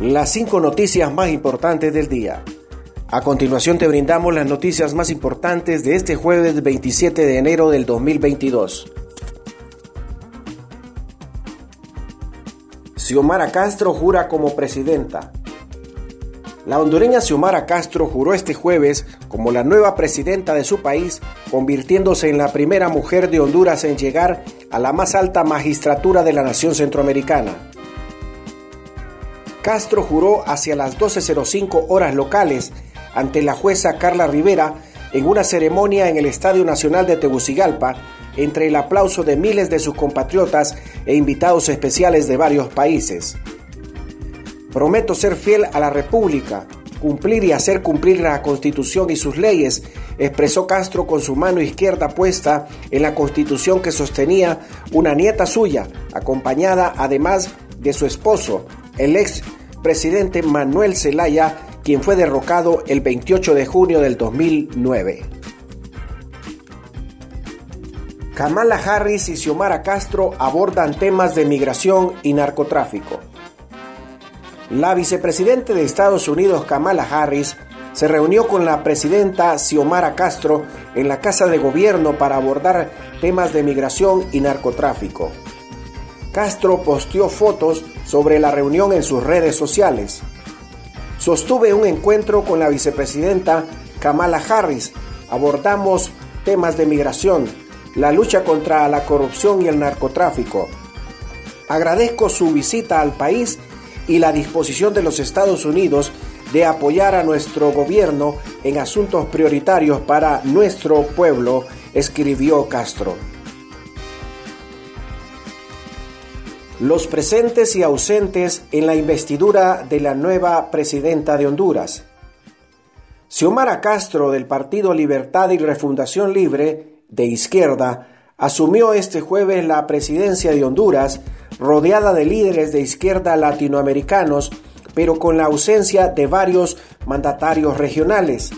las cinco noticias más importantes del día. A continuación te brindamos las noticias más importantes de este jueves 27 de enero del 2022. Xiomara Castro jura como presidenta. La hondureña Xiomara Castro juró este jueves como la nueva presidenta de su país, convirtiéndose en la primera mujer de Honduras en llegar a la más alta magistratura de la nación centroamericana. Castro juró hacia las 12.05 horas locales ante la jueza Carla Rivera en una ceremonia en el Estadio Nacional de Tegucigalpa entre el aplauso de miles de sus compatriotas e invitados especiales de varios países. Prometo ser fiel a la República, cumplir y hacer cumplir la Constitución y sus leyes, expresó Castro con su mano izquierda puesta en la Constitución que sostenía una nieta suya, acompañada además de su esposo, el ex presidente Manuel Zelaya, quien fue derrocado el 28 de junio del 2009. Kamala Harris y Xiomara Castro abordan temas de migración y narcotráfico. La vicepresidente de Estados Unidos, Kamala Harris, se reunió con la presidenta Xiomara Castro en la Casa de Gobierno para abordar temas de migración y narcotráfico. Castro posteó fotos sobre la reunión en sus redes sociales. Sostuve un encuentro con la vicepresidenta Kamala Harris. Abordamos temas de migración, la lucha contra la corrupción y el narcotráfico. Agradezco su visita al país y la disposición de los Estados Unidos de apoyar a nuestro gobierno en asuntos prioritarios para nuestro pueblo, escribió Castro. Los presentes y ausentes en la investidura de la nueva presidenta de Honduras. Xiomara Castro del Partido Libertad y Refundación Libre, de izquierda, asumió este jueves la presidencia de Honduras, rodeada de líderes de izquierda latinoamericanos, pero con la ausencia de varios mandatarios regionales.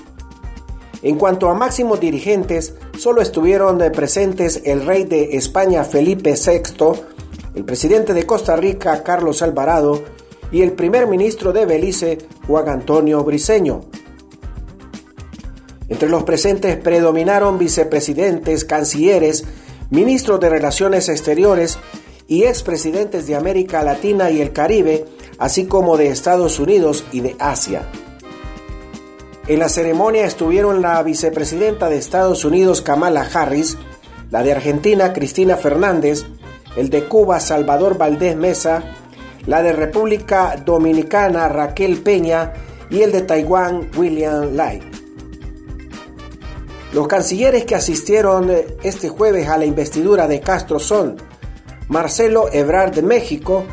En cuanto a máximos dirigentes, solo estuvieron presentes el rey de España Felipe VI, el presidente de Costa Rica, Carlos Alvarado, y el primer ministro de Belice, Juan Antonio Briceño. Entre los presentes predominaron vicepresidentes, cancilleres, ministros de Relaciones Exteriores y expresidentes de América Latina y el Caribe, así como de Estados Unidos y de Asia. En la ceremonia estuvieron la vicepresidenta de Estados Unidos, Kamala Harris, la de Argentina, Cristina Fernández, el de Cuba Salvador Valdés Mesa, la de República Dominicana Raquel Peña y el de Taiwán William Lai. Los cancilleres que asistieron este jueves a la investidura de Castro son Marcelo Ebrard de México,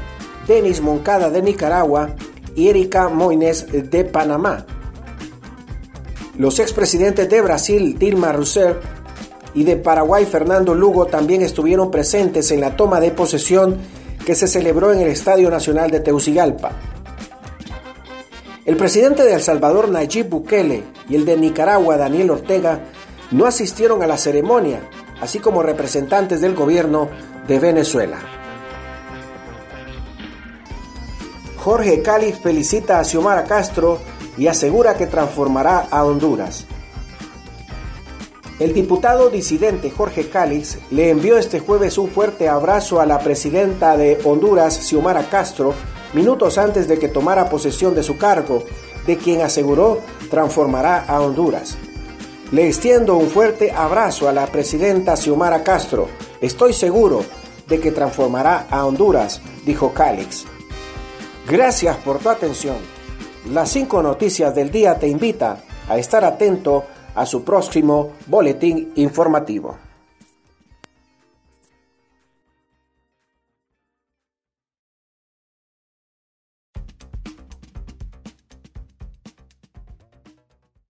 Denis Moncada de Nicaragua y Erika Moines de Panamá. Los expresidentes de Brasil, Dilma Rousseff, y de Paraguay Fernando Lugo también estuvieron presentes en la toma de posesión que se celebró en el Estadio Nacional de Teucigalpa. El presidente de El Salvador Nayib Bukele y el de Nicaragua Daniel Ortega no asistieron a la ceremonia, así como representantes del gobierno de Venezuela. Jorge Cali felicita a Xiomara Castro y asegura que transformará a Honduras. El diputado disidente Jorge Cálix le envió este jueves un fuerte abrazo a la presidenta de Honduras, Xiomara Castro, minutos antes de que tomara posesión de su cargo, de quien aseguró transformará a Honduras. Le extiendo un fuerte abrazo a la presidenta Xiomara Castro. Estoy seguro de que transformará a Honduras, dijo Cálix. Gracias por tu atención. Las cinco noticias del día te invita a estar atento a su próximo boletín informativo.